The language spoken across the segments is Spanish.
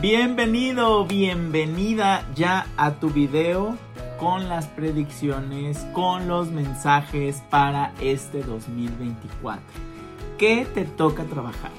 Bienvenido, bienvenida ya a tu video con las predicciones, con los mensajes para este 2024. ¿Qué te toca trabajar?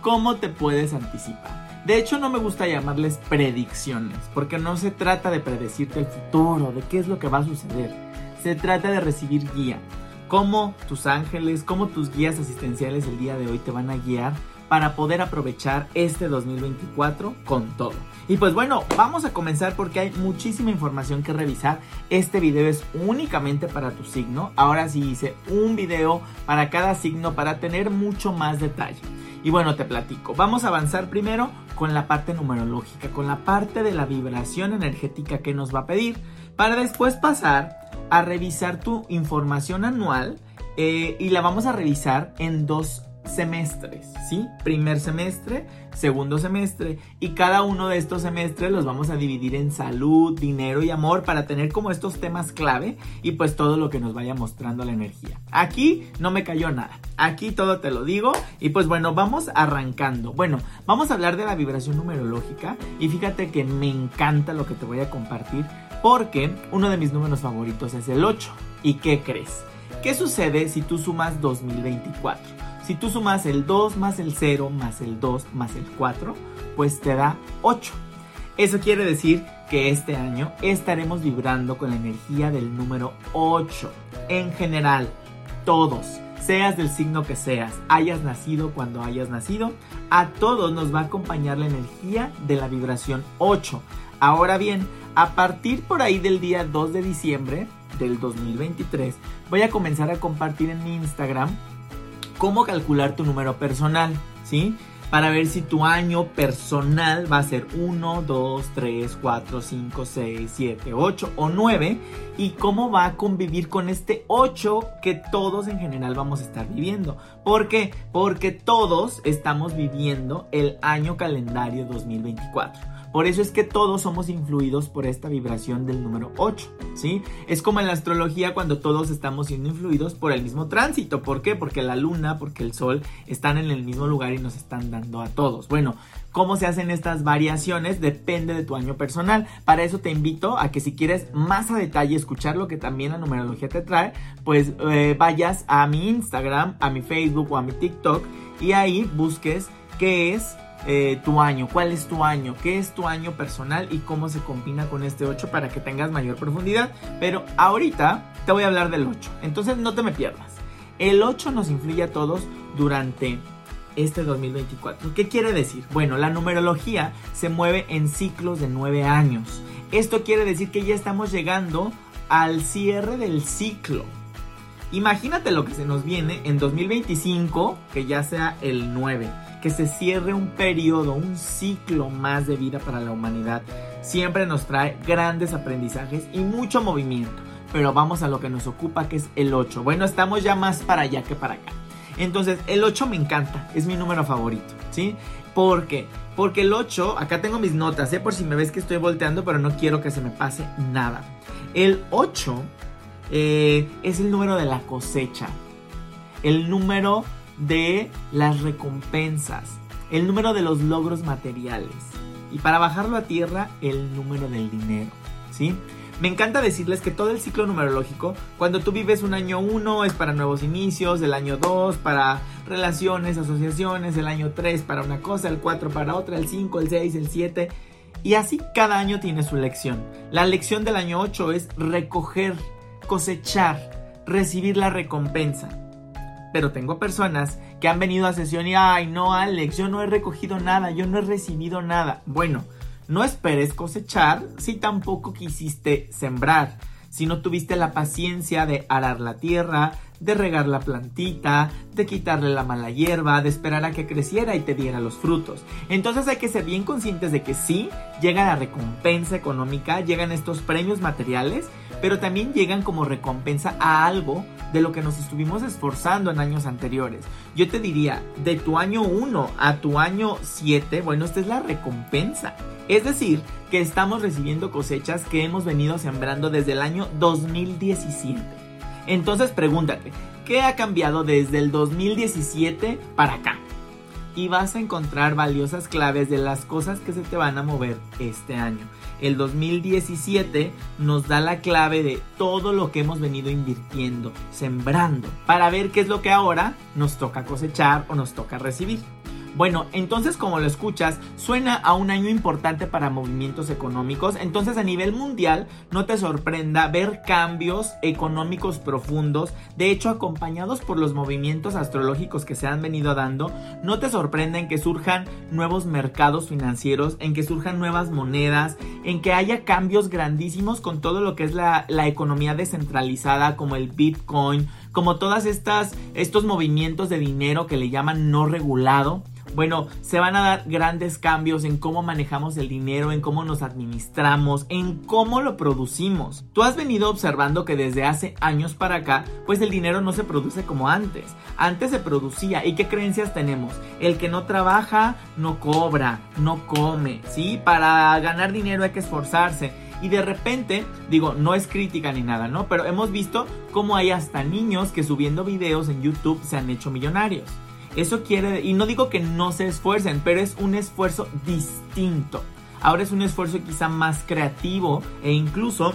¿Cómo te puedes anticipar? De hecho, no me gusta llamarles predicciones, porque no se trata de predecirte el futuro, de qué es lo que va a suceder. Se trata de recibir guía. Cómo tus ángeles, cómo tus guías asistenciales el día de hoy te van a guiar para poder aprovechar este 2024 con todo. Y pues bueno, vamos a comenzar porque hay muchísima información que revisar. Este video es únicamente para tu signo. Ahora sí hice un video para cada signo para tener mucho más detalle. Y bueno, te platico. Vamos a avanzar primero con la parte numerológica, con la parte de la vibración energética que nos va a pedir, para después pasar a revisar tu información anual eh, y la vamos a revisar en dos semestres, ¿sí? Primer semestre, segundo semestre y cada uno de estos semestres los vamos a dividir en salud, dinero y amor para tener como estos temas clave y pues todo lo que nos vaya mostrando la energía. Aquí no me cayó nada, aquí todo te lo digo y pues bueno, vamos arrancando. Bueno, vamos a hablar de la vibración numerológica y fíjate que me encanta lo que te voy a compartir porque uno de mis números favoritos es el 8. ¿Y qué crees? ¿Qué sucede si tú sumas 2024? Si tú sumas el 2 más el 0 más el 2 más el 4, pues te da 8. Eso quiere decir que este año estaremos vibrando con la energía del número 8. En general, todos, seas del signo que seas, hayas nacido cuando hayas nacido, a todos nos va a acompañar la energía de la vibración 8. Ahora bien, a partir por ahí del día 2 de diciembre del 2023, voy a comenzar a compartir en mi Instagram cómo calcular tu número personal, ¿sí? Para ver si tu año personal va a ser 1, 2, 3, 4, 5, 6, 7, 8 o 9 y cómo va a convivir con este 8 que todos en general vamos a estar viviendo. ¿Por qué? Porque todos estamos viviendo el año calendario 2024. Por eso es que todos somos influidos por esta vibración del número 8, ¿sí? Es como en la astrología cuando todos estamos siendo influidos por el mismo tránsito. ¿Por qué? Porque la luna, porque el sol están en el mismo lugar y nos están dando a todos. Bueno, cómo se hacen estas variaciones depende de tu año personal. Para eso te invito a que si quieres más a detalle escuchar lo que también la numerología te trae, pues eh, vayas a mi Instagram, a mi Facebook o a mi TikTok y ahí busques qué es eh, tu año, cuál es tu año, qué es tu año personal y cómo se combina con este 8 para que tengas mayor profundidad. Pero ahorita te voy a hablar del 8, entonces no te me pierdas. El 8 nos influye a todos durante este 2024. ¿Qué quiere decir? Bueno, la numerología se mueve en ciclos de 9 años. Esto quiere decir que ya estamos llegando al cierre del ciclo. Imagínate lo que se nos viene en 2025, que ya sea el 9 que se cierre un periodo, un ciclo más de vida para la humanidad, siempre nos trae grandes aprendizajes y mucho movimiento. Pero vamos a lo que nos ocupa, que es el 8. Bueno, estamos ya más para allá que para acá. Entonces, el 8 me encanta, es mi número favorito, ¿sí? ¿Por qué? Porque el 8, acá tengo mis notas, ¿eh? Por si me ves que estoy volteando, pero no quiero que se me pase nada. El 8 eh, es el número de la cosecha. El número de las recompensas, el número de los logros materiales y para bajarlo a tierra el número del dinero, ¿sí? Me encanta decirles que todo el ciclo numerológico, cuando tú vives un año 1 es para nuevos inicios, el año 2 para relaciones, asociaciones, el año 3 para una cosa, el 4 para otra, el 5, el 6, el 7 y así cada año tiene su lección. La lección del año 8 es recoger, cosechar, recibir la recompensa pero tengo personas que han venido a sesión y, ay, no, Alex, yo no he recogido nada, yo no he recibido nada. Bueno, no esperes cosechar si tampoco quisiste sembrar, si no tuviste la paciencia de arar la tierra, de regar la plantita, de quitarle la mala hierba, de esperar a que creciera y te diera los frutos. Entonces hay que ser bien conscientes de que sí, llega la recompensa económica, llegan estos premios materiales, pero también llegan como recompensa a algo de lo que nos estuvimos esforzando en años anteriores. Yo te diría, de tu año 1 a tu año 7, bueno, esta es la recompensa. Es decir, que estamos recibiendo cosechas que hemos venido sembrando desde el año 2017. Entonces pregúntate, ¿qué ha cambiado desde el 2017 para acá? Y vas a encontrar valiosas claves de las cosas que se te van a mover este año. El 2017 nos da la clave de todo lo que hemos venido invirtiendo, sembrando, para ver qué es lo que ahora nos toca cosechar o nos toca recibir. Bueno, entonces como lo escuchas, suena a un año importante para movimientos económicos, entonces a nivel mundial no te sorprenda ver cambios económicos profundos, de hecho acompañados por los movimientos astrológicos que se han venido dando, no te sorprenda en que surjan nuevos mercados financieros, en que surjan nuevas monedas, en que haya cambios grandísimos con todo lo que es la, la economía descentralizada como el Bitcoin, como todas estas estos movimientos de dinero que le llaman no regulado. Bueno, se van a dar grandes cambios en cómo manejamos el dinero, en cómo nos administramos, en cómo lo producimos. Tú has venido observando que desde hace años para acá, pues el dinero no se produce como antes. Antes se producía. ¿Y qué creencias tenemos? El que no trabaja, no cobra, no come, ¿sí? Para ganar dinero hay que esforzarse. Y de repente, digo, no es crítica ni nada, ¿no? Pero hemos visto cómo hay hasta niños que subiendo videos en YouTube se han hecho millonarios. Eso quiere, y no digo que no se esfuercen, pero es un esfuerzo distinto. Ahora es un esfuerzo quizá más creativo e incluso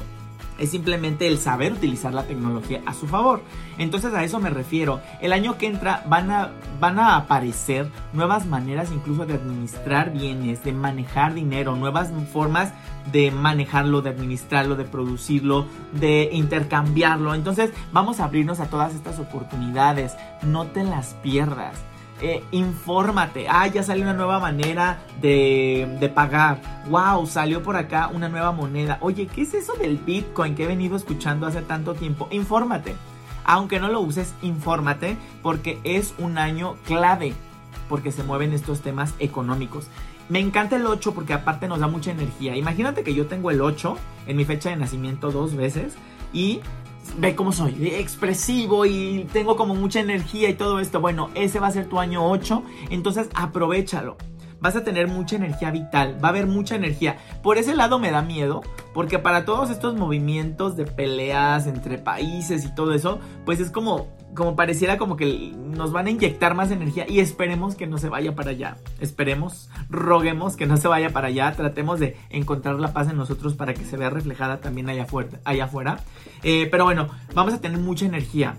es simplemente el saber utilizar la tecnología a su favor. Entonces a eso me refiero. El año que entra van a, van a aparecer nuevas maneras incluso de administrar bienes, de manejar dinero, nuevas formas de manejarlo, de administrarlo, de producirlo, de intercambiarlo. Entonces vamos a abrirnos a todas estas oportunidades. No te las pierdas. Eh, infórmate. Ah, ya salió una nueva manera de, de, pagar. Wow, salió por acá una nueva moneda. Oye, ¿qué es eso del Bitcoin que he venido escuchando hace tanto tiempo? Infórmate. Aunque no lo uses, infórmate porque es un año clave porque se mueven estos temas económicos. Me encanta el 8 porque aparte nos da mucha energía. Imagínate que yo tengo el 8 en mi fecha de nacimiento dos veces y ve cómo soy, expresivo y tengo como mucha energía y todo esto. Bueno, ese va a ser tu año 8, entonces aprovechalo. Vas a tener mucha energía vital, va a haber mucha energía. Por ese lado me da miedo, porque para todos estos movimientos de peleas entre países y todo eso, pues es como como pareciera como que nos van a inyectar más energía y esperemos que no se vaya para allá. Esperemos, roguemos que no se vaya para allá. Tratemos de encontrar la paz en nosotros para que se vea reflejada también allá afuera. Eh, pero bueno, vamos a tener mucha energía.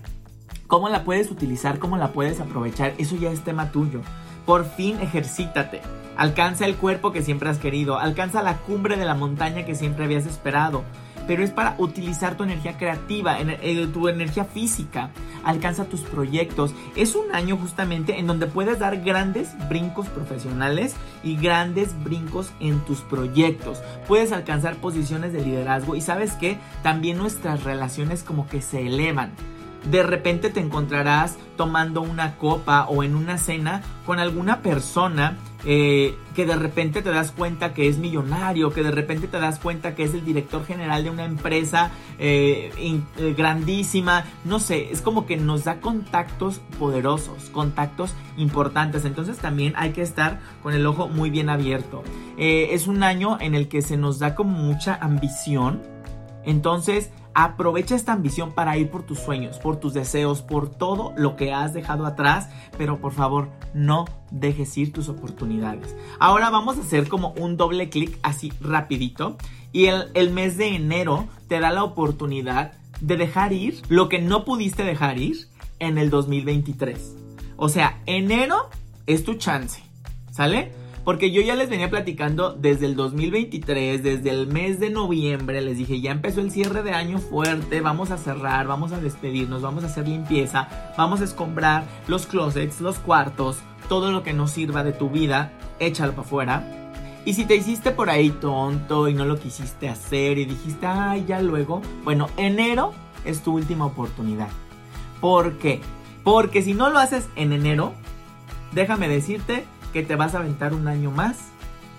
¿Cómo la puedes utilizar? ¿Cómo la puedes aprovechar? Eso ya es tema tuyo. Por fin ejercítate. Alcanza el cuerpo que siempre has querido. Alcanza la cumbre de la montaña que siempre habías esperado pero es para utilizar tu energía creativa, eh, tu energía física. Alcanza tus proyectos. Es un año justamente en donde puedes dar grandes brincos profesionales y grandes brincos en tus proyectos. Puedes alcanzar posiciones de liderazgo y sabes que también nuestras relaciones como que se elevan. De repente te encontrarás tomando una copa o en una cena con alguna persona eh, que de repente te das cuenta que es millonario, que de repente te das cuenta que es el director general de una empresa eh, eh, grandísima, no sé, es como que nos da contactos poderosos, contactos importantes, entonces también hay que estar con el ojo muy bien abierto. es un año en el que se nos da como mucha ambición, entonces Aprovecha esta ambición para ir por tus sueños, por tus deseos, por todo lo que has dejado atrás, pero por favor no dejes ir tus oportunidades. Ahora vamos a hacer como un doble clic así rapidito y el, el mes de enero te da la oportunidad de dejar ir lo que no pudiste dejar ir en el 2023. O sea, enero es tu chance, ¿sale? Porque yo ya les venía platicando desde el 2023, desde el mes de noviembre, les dije, ya empezó el cierre de año fuerte, vamos a cerrar, vamos a despedirnos, vamos a hacer limpieza, vamos a escombrar los closets, los cuartos, todo lo que no sirva de tu vida, échalo para afuera. Y si te hiciste por ahí tonto y no lo quisiste hacer y dijiste, ay, ya luego, bueno, enero es tu última oportunidad. ¿Por qué? Porque si no lo haces en enero, déjame decirte que te vas a aventar un año más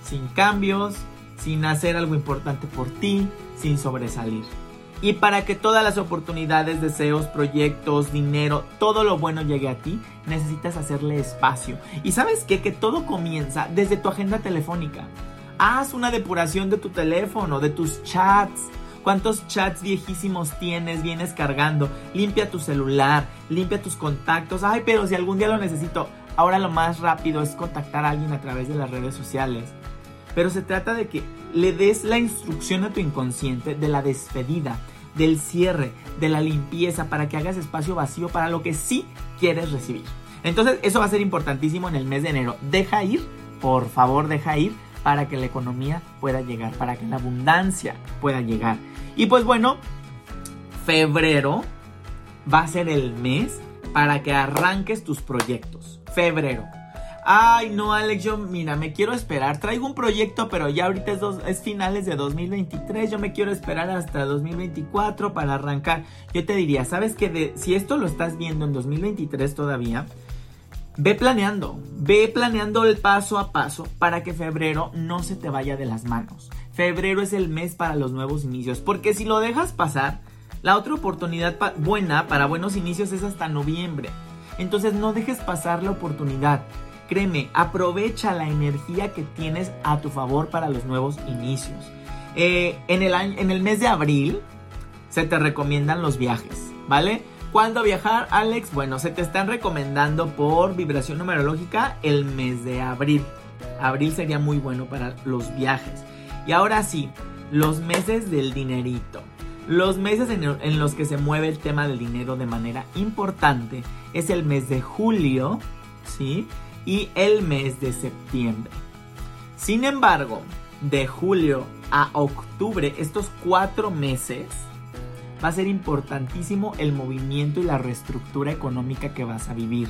sin cambios, sin hacer algo importante por ti, sin sobresalir. Y para que todas las oportunidades, deseos, proyectos, dinero, todo lo bueno llegue a ti, necesitas hacerle espacio. Y sabes qué? Que todo comienza desde tu agenda telefónica. Haz una depuración de tu teléfono, de tus chats. ¿Cuántos chats viejísimos tienes, vienes cargando? Limpia tu celular, limpia tus contactos. Ay, pero si algún día lo necesito, ahora lo más rápido es contactar a alguien a través de las redes sociales. Pero se trata de que le des la instrucción a tu inconsciente de la despedida, del cierre, de la limpieza, para que hagas espacio vacío para lo que sí quieres recibir. Entonces, eso va a ser importantísimo en el mes de enero. Deja ir, por favor, deja ir para que la economía pueda llegar, para que la abundancia pueda llegar. Y pues bueno, febrero va a ser el mes para que arranques tus proyectos. Febrero. Ay, no, Alex, yo, mira, me quiero esperar. Traigo un proyecto, pero ya ahorita es, es, finales de 2023. Yo me quiero esperar hasta 2024 para arrancar. Yo te diría, ¿sabes que si esto lo estás viendo en 2023 todavía, ve planeando, ve planeando el paso a paso para que febrero no se te vaya de las manos. Febrero es el mes para los nuevos inicios, porque si lo dejas pasar, la otra oportunidad buena para buenos inicios es hasta noviembre. Entonces no dejes pasar la oportunidad. Créeme, aprovecha la energía que tienes a tu favor para los nuevos inicios. Eh, en, el en el mes de abril se te recomiendan los viajes, ¿vale? ¿Cuándo viajar, Alex? Bueno, se te están recomendando por vibración numerológica el mes de abril. Abril sería muy bueno para los viajes. Y ahora sí, los meses del dinerito. Los meses en, los que se mueve el tema del dinero de manera importante es el mes de julio, ¿sí? y el mes de septiembre. Sin embargo, de julio a octubre, estos cuatro meses, va a ser importantísimo el movimiento y la reestructura económica que vas a vivir.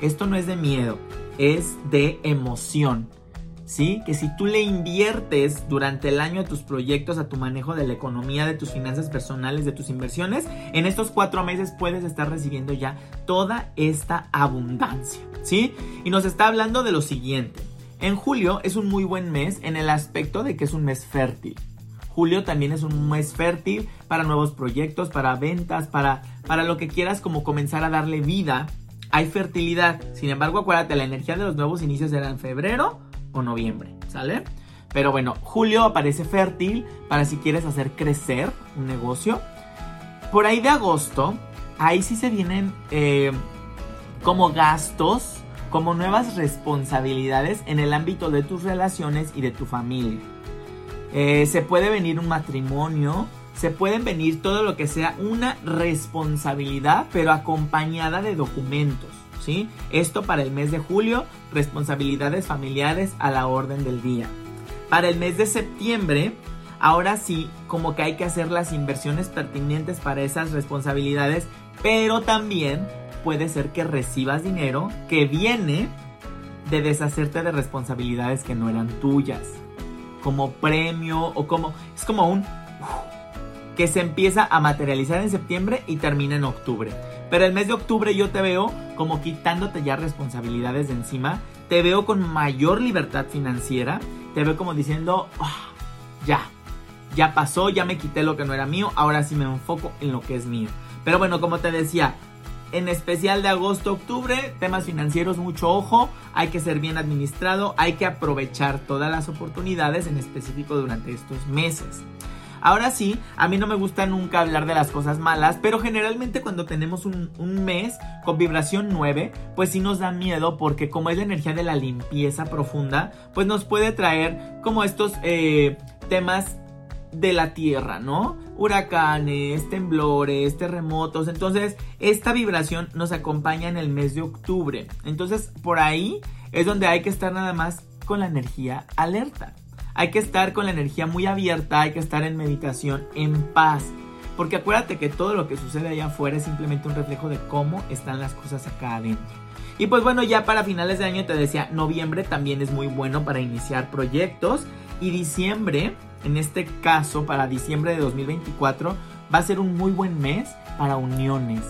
Esto no es de miedo, es de emoción. ¿Sí? Que si tú le inviertes durante el año a tus proyectos, a tu manejo de la economía, de tus finanzas personales, de tus inversiones, en estos cuatro meses puedes estar recibiendo ya toda esta abundancia. ¿sí? Y nos está hablando de lo siguiente. En julio es un muy buen mes en el aspecto de que es un mes fértil. Julio también es un mes fértil para nuevos proyectos, para ventas, para, para lo que quieras como comenzar a darle vida. Hay fertilidad. Sin embargo, acuérdate, la energía de los nuevos inicios será en febrero o noviembre, ¿sale? Pero bueno, julio aparece fértil para si quieres hacer crecer un negocio. Por ahí de agosto, ahí sí se vienen eh, como gastos, como nuevas responsabilidades en el ámbito de tus relaciones y de tu familia. Eh, se puede venir un matrimonio, se pueden venir todo lo que sea una responsabilidad, pero acompañada de documentos. ¿Sí? Esto para el mes de julio, responsabilidades familiares a la orden del día. Para el mes de septiembre, ahora sí, como que hay que hacer las inversiones pertinentes para esas responsabilidades, pero también puede ser que recibas dinero que viene de deshacerte de responsabilidades que no eran tuyas. Como premio o como... Es como un... que se empieza a materializar en septiembre y termina en octubre. Pero el mes de octubre yo te veo como quitándote ya responsabilidades de encima. Te veo con mayor libertad financiera. Te veo como diciendo, ah, ya, ya pasó, ya me quité lo que no era mío. Ahora sí me enfoco en lo que es mío. Pero bueno, como te decía, en especial de agosto octubre, temas financieros, mucho ojo, hay que ser bien administrado, hay que aprovechar todas las oportunidades, en específico durante estos meses. Ahora sí, a mí no me gusta nunca hablar de las cosas malas, pero generalmente cuando tenemos un, mes con vibración 9, pues sí nos da miedo porque como es la energía de la limpieza profunda, pues nos puede traer como estos eh, temas de la tierra, ¿no? Huracanes, temblores, terremotos. Entonces, esta vibración nos acompaña en el mes de octubre. Entonces, por ahí es donde hay que estar nada más con la energía alerta. Hay que estar con la energía muy abierta, hay que estar en meditación, en paz. Porque acuérdate que todo lo que sucede allá afuera es simplemente un reflejo de cómo están las cosas acá adentro. Y pues bueno, ya para finales de año te decía, noviembre también es muy bueno para iniciar proyectos. Y diciembre en este caso para diciembre de 2024, va a ser un muy buen mes para uniones,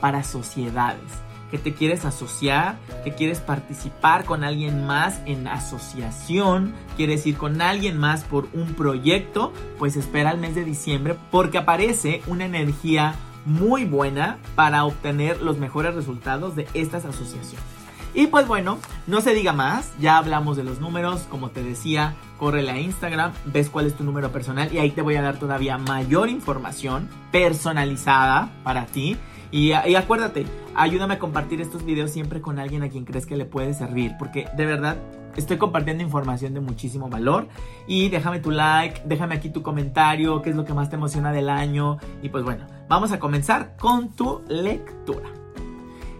para sociedades. Que te quieres asociar, que quieres participar con alguien más en asociación, quieres ir con alguien más por un proyecto, pues espera el mes de diciembre porque aparece una energía muy buena para obtener los mejores resultados de estas asociaciones. Y pues bueno, no se diga más, ya hablamos de los números, como te decía, corre a Instagram, ves cuál es tu número personal y ahí te voy a dar todavía mayor información personalizada para ti. Y, acuérdate, ayúdame a compartir estos videos siempre con alguien a quien crees que le puede servir, porque de verdad estoy compartiendo información de muchísimo valor. Y déjame tu like, déjame aquí tu comentario, qué es lo que más te emociona del año. Y pues bueno, vamos a comenzar con tu lectura.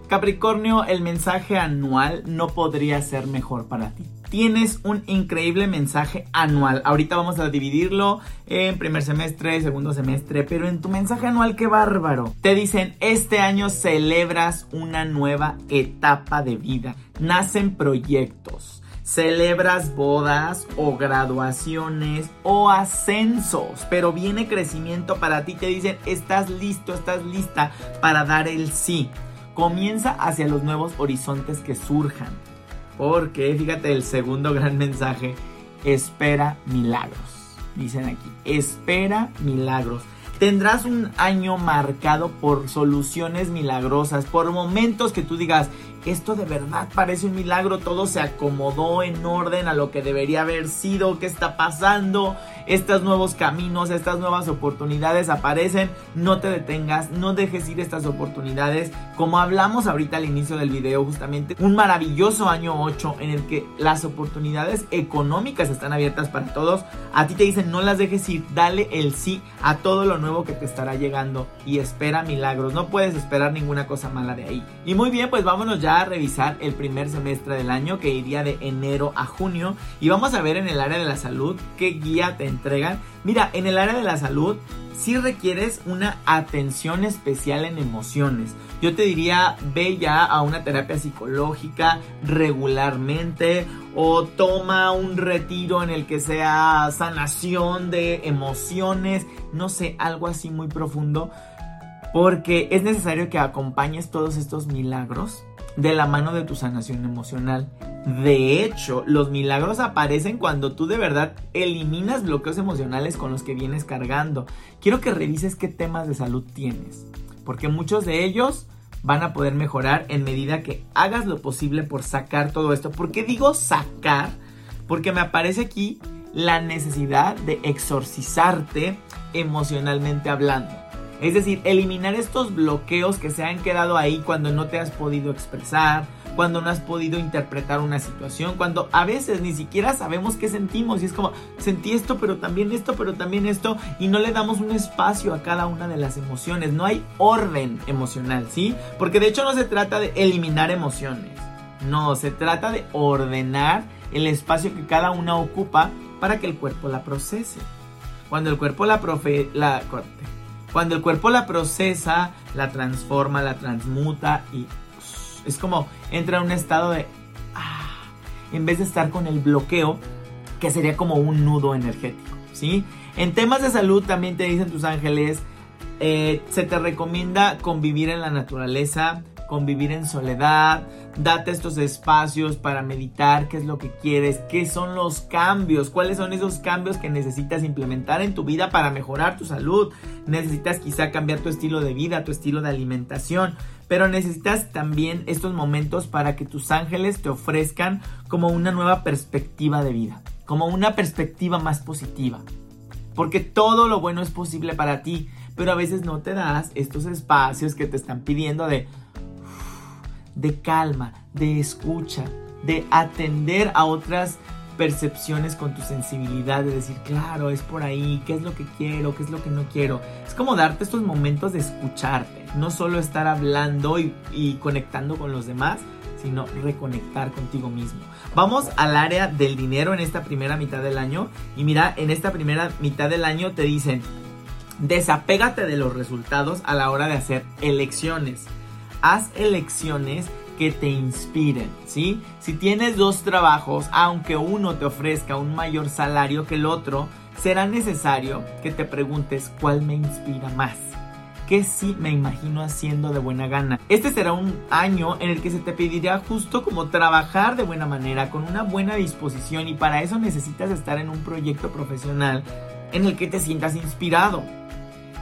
Capricornio, el mensaje anual no podría ser mejor para ti. Tienes un increíble mensaje anual. Ahorita vamos a dividirlo en primer semestre, segundo semestre, pero en tu mensaje anual, qué bárbaro. Te dicen, este año celebras una nueva etapa de vida. Nacen proyectos celebras bodas o graduaciones o ascensos, pero viene crecimiento para ti, te dicen, estás listo, estás lista para dar el sí comienza hacia los nuevos horizontes que surjan. Porque, fíjate, el segundo gran mensaje, espera milagros. Dicen aquí, espera milagros. Tendrás un año marcado por soluciones milagrosas, por momentos que tú digas, esto de verdad parece un milagro, todo se acomodó en orden a lo que debería haber sido, qué está pasando, estos nuevos caminos, estas nuevas oportunidades aparecen, no te detengas, no dejes ir estas oportunidades, como hablamos ahorita al inicio del video justamente, un maravilloso año 8 en el que las oportunidades económicas están abiertas para todos, a ti te dicen no las dejes ir, dale el sí a todo lo nuevo que te estará llegando y espera milagros, no puedes esperar ninguna cosa mala de ahí. Y muy bien, pues vámonos ya a revisar el primer semestre del año que iría de enero a junio y vamos a ver en el área de la salud qué guía te entregan. Mira, en el área de la salud si requieres una atención especial en emociones. Yo te diría, ve ya a una terapia psicológica regularmente o toma un retiro en el que sea sanación de emociones, no sé, algo así muy profundo, porque es necesario que acompañes todos estos milagros de la mano de tu sanación emocional. De hecho, los milagros aparecen cuando tú de verdad eliminas bloqueos emocionales con los que vienes cargando. Quiero que revises qué temas de salud tienes, porque muchos de ellos van a poder mejorar en medida que hagas lo posible por sacar todo esto. ¿Por qué digo sacar? Porque me aparece aquí la necesidad de exorcizarte emocionalmente hablando. Es decir, eliminar estos bloqueos que se han quedado ahí cuando no te has podido expresar, cuando no has podido interpretar una situación, cuando a veces ni siquiera sabemos qué sentimos y es como, sentí esto, pero también esto, pero también esto, y no le damos un espacio a cada una de las emociones, no hay orden emocional, ¿sí? Porque de hecho no se trata de eliminar emociones, no, se trata de ordenar el espacio que cada una ocupa para que el cuerpo la procese. Cuando el cuerpo la, profe la cuando el cuerpo la procesa, la transforma, la transmuta y es como entra en un estado de... Ah, en vez de estar con el bloqueo, que sería como un nudo energético, ¿sí? En temas de salud también te dicen tus ángeles, eh, se te recomienda convivir en la naturaleza, convivir en soledad, date estos espacios para meditar qué es lo que quieres, qué son los cambios, cuáles son esos cambios que necesitas implementar en tu vida para mejorar tu salud. Necesitas quizá cambiar tu estilo de vida, tu estilo de alimentación, pero necesitas también estos momentos para que tus ángeles te ofrezcan como una nueva perspectiva de vida, como una perspectiva más positiva. Porque todo lo bueno es posible para ti, pero a veces no te das estos espacios que te están pidiendo de de calma, de escucha, de atender a otras percepciones con tu sensibilidad, de decir, claro, es por ahí, qué es lo que quiero, qué es lo que no quiero. Es como darte estos momentos de escucharte, no solo estar hablando y, conectando con los demás, sino reconectar contigo mismo. Vamos al área del dinero en esta primera mitad del año y mira, en esta primera mitad del año te dicen, desapégate de los resultados a la hora de hacer elecciones haz elecciones que te inspiren, ¿sí? Si tienes dos trabajos, aunque uno te ofrezca un mayor salario que el otro, será necesario que te preguntes cuál me inspira más. ¿Qué sí me imagino haciendo de buena gana? Este será un año en el que se te pedirá justo como trabajar de buena manera, con una buena disposición y para eso necesitas estar en un proyecto profesional en el que te sientas inspirado.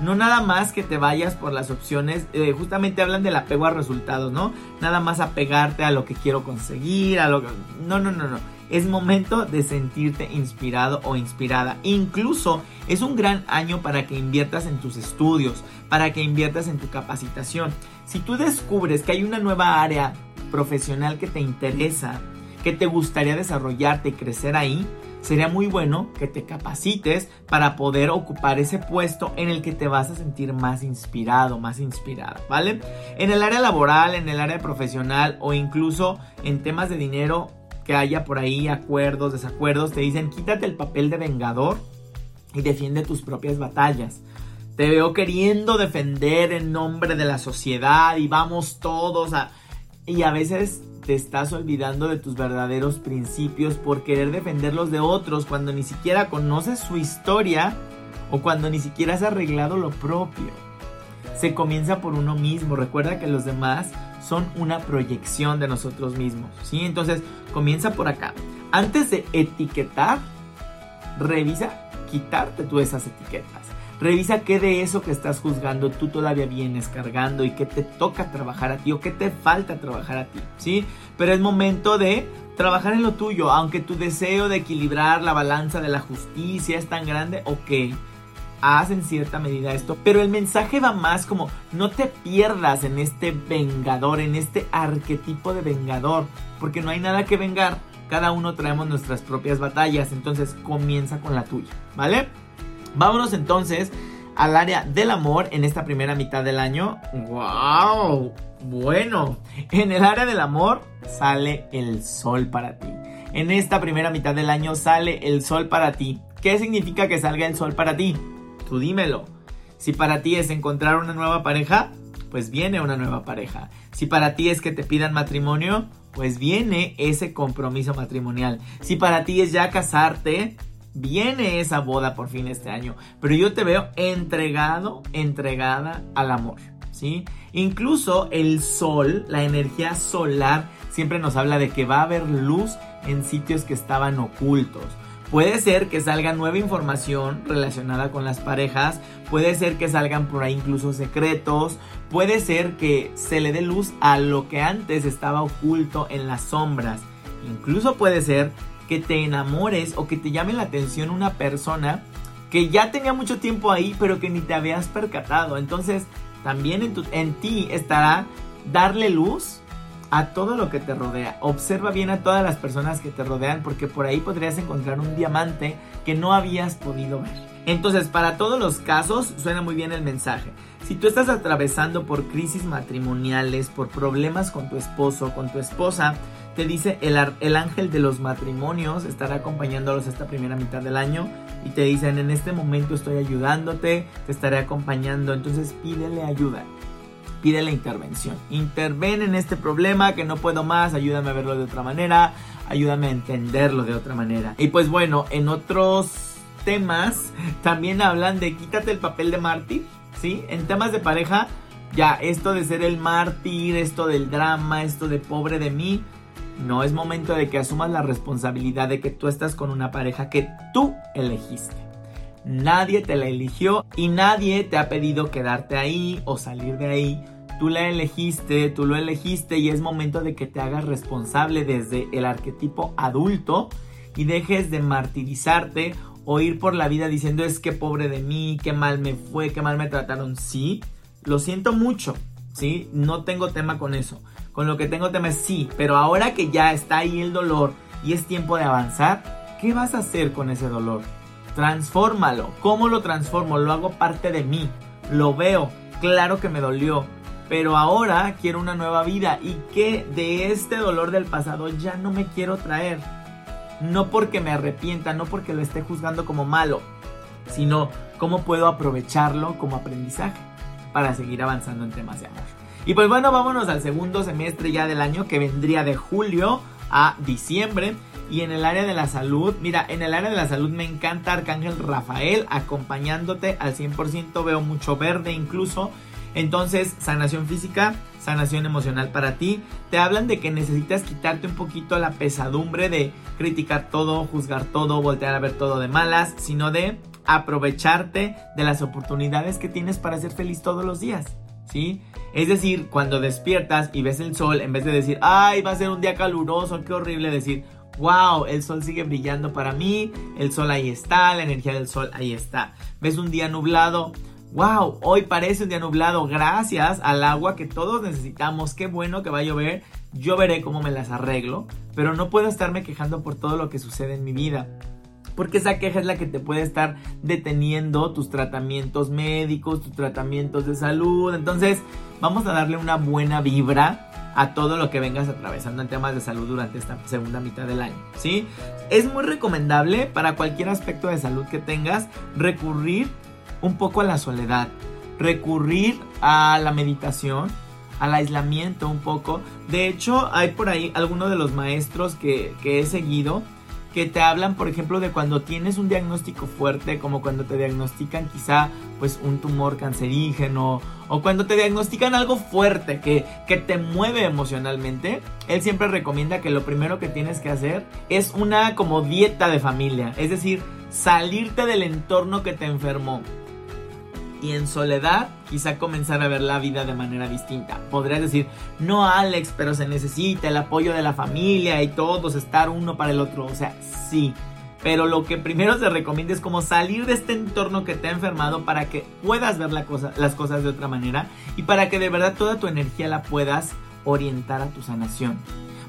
No nada más que te vayas por las opciones, eh, justamente hablan del apego a resultados, ¿no? Nada más apegarte a lo que quiero conseguir, a lo que... No, no, no, no. Es momento de sentirte inspirado o inspirada. Incluso es un gran año para que inviertas en tus estudios, para que inviertas en tu capacitación. Si tú descubres que hay una nueva área profesional que te interesa, que te gustaría desarrollarte y crecer ahí, sería muy bueno que te capacites para poder ocupar ese puesto en el que te vas a sentir más inspirado, más inspirada, ¿vale? En el área laboral, en el área profesional o incluso en temas de dinero que haya por ahí acuerdos, desacuerdos, te dicen quítate el papel de vengador y defiende tus propias batallas. Te veo queriendo defender en nombre de la sociedad y vamos todos a... Y a veces te estás olvidando de tus verdaderos principios por querer defenderlos de otros cuando ni siquiera conoces su historia o cuando ni siquiera has arreglado lo propio. Se comienza por uno mismo. Recuerda que los demás son una proyección de nosotros mismos. ¿sí? Entonces, comienza por acá. Antes de etiquetar, revisa quitarte tú esas etiquetas. Revisa qué de eso que estás juzgando tú todavía vienes cargando y qué te toca trabajar a ti o qué te falta trabajar a ti, ¿sí? Pero es momento de trabajar en lo tuyo, aunque tu deseo de equilibrar la balanza de la justicia es tan grande, ok, haz en cierta medida esto, pero el mensaje va más como no te pierdas en este vengador, en este arquetipo de vengador, porque no hay nada que vengar, cada uno traemos nuestras propias batallas, entonces comienza con la tuya, ¿vale? Vámonos entonces al área del amor en esta primera mitad del año. ¡Wow! Bueno, en el área del amor sale el sol para ti. En esta primera mitad del año sale el sol para ti. ¿Qué significa que salga el sol para ti? Tú dímelo. Si para ti es encontrar una nueva pareja, pues viene una nueva pareja. Si para ti es que te pidan matrimonio, pues viene ese compromiso matrimonial. Si para ti es ya casarte, viene esa boda por fin este año, pero yo te veo entregado, entregada al amor, ¿sí? Incluso el sol, la energía solar, siempre nos habla de que va a haber luz en sitios que estaban ocultos. Puede ser que salga nueva información relacionada con las parejas, puede ser que salgan por ahí incluso secretos, puede ser que se le dé luz a lo que antes estaba oculto en las sombras. Incluso puede ser que te enamores o que te llame la atención una persona que ya tenía mucho tiempo ahí pero que ni te habías percatado. Entonces también en, tu, en ti estará darle luz a todo lo que te rodea. Observa bien a todas las personas que te rodean porque por ahí podrías encontrar un diamante que no habías podido ver. Entonces, para todos los casos, suena muy bien el mensaje. Si tú estás atravesando por crisis matrimoniales, por problemas con tu esposo, con tu esposa, te dice el, el ángel de los matrimonios estará acompañándolos esta primera mitad del año y te dicen en este momento estoy ayudándote, te estaré acompañando, entonces pídele ayuda, pídele intervención, interven en este problema que no puedo más, ayúdame a verlo de otra manera, ayúdame a entenderlo de otra manera. Y pues bueno, en otros temas también hablan de quítate el papel de mártir, ¿sí? En temas de pareja, ya esto de ser el mártir, esto del drama, esto de pobre de mí, no es momento de que asumas la responsabilidad de que tú estás con una pareja que tú elegiste. Nadie te la eligió y nadie te ha pedido quedarte ahí o salir de ahí. Tú la elegiste, tú lo elegiste y es momento de que te hagas responsable desde el arquetipo adulto y dejes de martirizarte o ir por la vida diciendo es que pobre de mí, qué mal me fue, qué mal me trataron. Sí, lo siento mucho, sí, no tengo tema con eso. Con lo que tengo tema sí, pero ahora que ya está ahí el dolor y es tiempo de avanzar, ¿qué vas a hacer con ese dolor? Transfórmalo. ¿Cómo lo transformo? Lo hago parte de mí. Lo veo. Claro que me dolió. Pero ahora quiero una nueva vida y que de este dolor del pasado ya no me quiero traer. No porque me arrepienta, no porque lo esté juzgando como malo, sino cómo puedo aprovecharlo como aprendizaje para seguir avanzando en temas de amor. Y pues bueno, vámonos al segundo semestre ya del año que vendría de julio a diciembre. Y en el área de la salud, mira, en el área de la salud me encanta Arcángel Rafael acompañándote al 100%, veo mucho verde incluso. Entonces, sanación física, sanación emocional para ti. Te hablan de que necesitas quitarte un poquito la pesadumbre de criticar todo, juzgar todo, voltear a ver todo de malas, sino de aprovecharte de las oportunidades que tienes para ser feliz todos los días, ¿sí? Es decir, cuando despiertas y ves el sol, en vez de decir, ay, va a ser un día caluroso, qué horrible decir, wow, el sol sigue brillando para mí, el sol ahí está, la energía del sol ahí está. Ves un día nublado, wow, hoy parece un día nublado gracias al agua que todos necesitamos, qué bueno que va a llover, yo veré cómo me las arreglo, pero no puedo estarme quejando por todo lo que sucede en mi vida porque esa queja es la que te puede estar deteniendo tus tratamientos médicos, tus tratamientos de salud. Entonces, vamos a darle una buena vibra a todo lo que vengas atravesando en temas de salud durante esta segunda mitad del año, ¿sí? Es muy recomendable para cualquier aspecto de salud que tengas recurrir un poco a la soledad, recurrir a la meditación, al aislamiento un poco. De hecho, hay por ahí algunos de los maestros que, que he seguido que te hablan, por ejemplo, de cuando tienes un diagnóstico fuerte, como cuando te diagnostican quizá pues un tumor cancerígeno o cuando te diagnostican algo fuerte que, que te mueve emocionalmente, él siempre recomienda que lo primero que tienes que hacer es una como dieta de familia, es decir, salirte del entorno que te enfermó y en soledad quizá comenzar a ver la vida de manera distinta. Podrías decir, no Alex, pero se necesita el apoyo de la familia y todos estar uno para el otro. O sea, sí. Pero lo que primero se recomienda es como salir de este entorno que te ha enfermado para que puedas ver las cosas de otra manera y para que de verdad toda tu energía la puedas orientar a tu sanación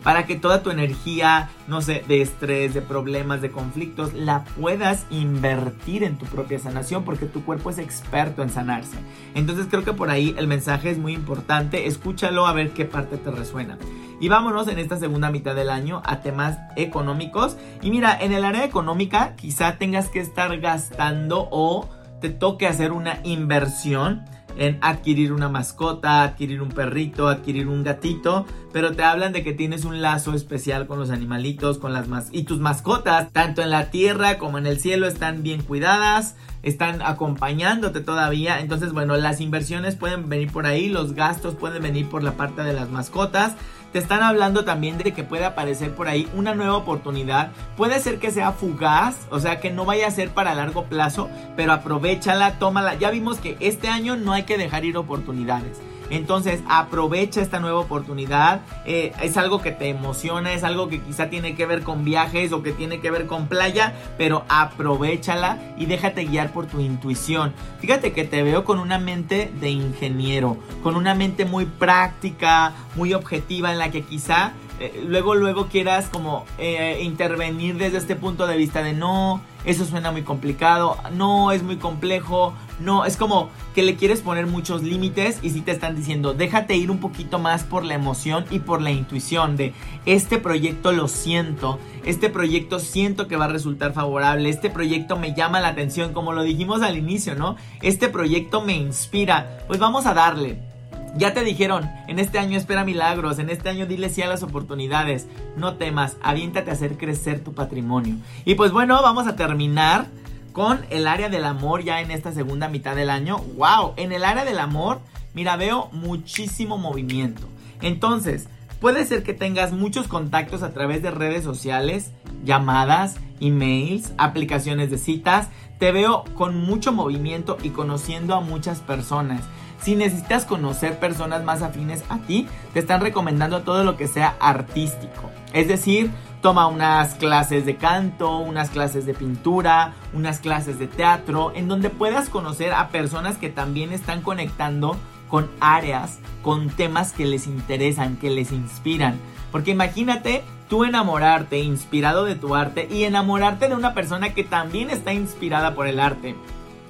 para que toda tu energía, no sé, de estrés, de problemas, de conflictos, la puedas invertir en tu propia sanación porque tu cuerpo es experto en sanarse. Entonces creo que por ahí el mensaje es muy importante, escúchalo a ver qué parte te resuena. Y vámonos en esta segunda mitad del año a temas económicos. Y mira, en el área económica quizá tengas que estar gastando o te toque hacer una inversión en adquirir una mascota, adquirir un perrito, adquirir un gatito, pero te hablan de que tienes un lazo especial con los animalitos, con las más y tus mascotas, tanto en la tierra como en el cielo están bien cuidadas, están acompañándote todavía, entonces bueno, las inversiones pueden venir por ahí, los gastos pueden venir por la parte de las mascotas, te están hablando también de que puede aparecer por ahí una nueva oportunidad. Puede ser que sea fugaz, o sea que no vaya a ser para largo plazo, pero aprovechala, tómala. Ya vimos que este año no hay que dejar ir oportunidades. Entonces aprovecha esta nueva oportunidad. Eh, es algo que te emociona, es algo que quizá tiene que ver con viajes o que tiene que ver con playa, pero aprovechala y déjate guiar por tu intuición. Fíjate que te veo con una mente de ingeniero, con una mente muy práctica, muy objetiva en la que quizá eh, luego luego quieras como eh, intervenir desde este punto de vista de no, eso suena muy complicado, no, es muy complejo, no, es como que le quieres poner muchos límites y si te están diciendo, déjate ir un poquito más por la emoción y por la intuición de este proyecto lo siento, este proyecto siento que va a resultar favorable, este proyecto me llama la atención, como lo dijimos al inicio, ¿no? Este proyecto me inspira, pues vamos a darle. Ya te dijeron, en este año espera milagros, en este año dile sí a las oportunidades. No temas, aviéntate a hacer crecer tu patrimonio. Y pues bueno, vamos a terminar con el área del amor ya en esta segunda mitad del año. ¡Wow! En el área del amor, mira, veo muchísimo movimiento. Entonces, puede ser que tengas muchos contactos a través de redes sociales, llamadas, emails, aplicaciones de citas. Te veo con mucho movimiento y conociendo a muchas personas. Si necesitas conocer personas más afines a ti, te están recomendando todo lo que sea artístico. Es decir, toma unas clases de canto, unas clases de pintura, unas clases de teatro, en donde puedas conocer a personas que también están conectando con áreas, con temas que les interesan, que les inspiran. Porque imagínate tú enamorarte, inspirado de tu arte, y enamorarte de una persona que también está inspirada por el arte.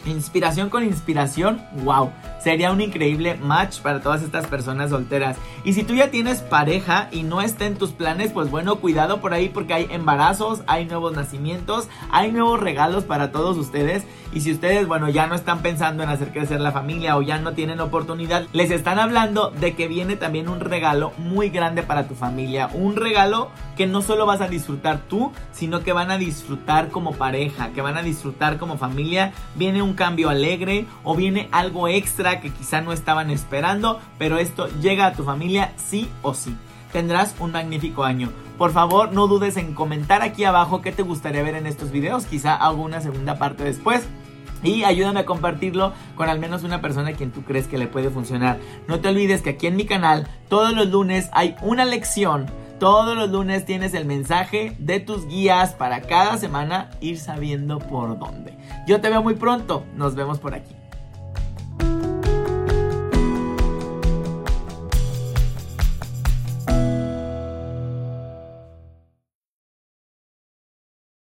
Inspiración con inspiración, wow, sería un increíble match para todas estas personas solteras. Y si tú ya tienes pareja y no está en tus planes, pues bueno, cuidado por ahí porque hay embarazos, hay nuevos nacimientos, hay nuevos regalos para todos ustedes. Y si ustedes, bueno, ya no están pensando en hacer crecer la familia o ya no tienen oportunidad, les están hablando de que viene también un regalo muy grande para tu familia. Un regalo que no solo vas a disfrutar tú, sino que van a disfrutar como pareja, que van a disfrutar como familia. Viene un cambio alegre o viene algo extra que quizá no estaban esperando, pero esto llega a tu familia sí o sí. Tendrás un magnífico año. Por favor, no dudes en comentar aquí abajo qué te gustaría ver en estos videos. Quizá hago una segunda parte después. Y ayúdame a compartirlo con al menos una persona a quien tú crees que le puede funcionar. No te olvides que aquí en mi canal todos los lunes hay una lección. Todos los lunes tienes el mensaje de tus guías para cada semana ir sabiendo por dónde. Yo te veo muy pronto. Nos vemos por aquí.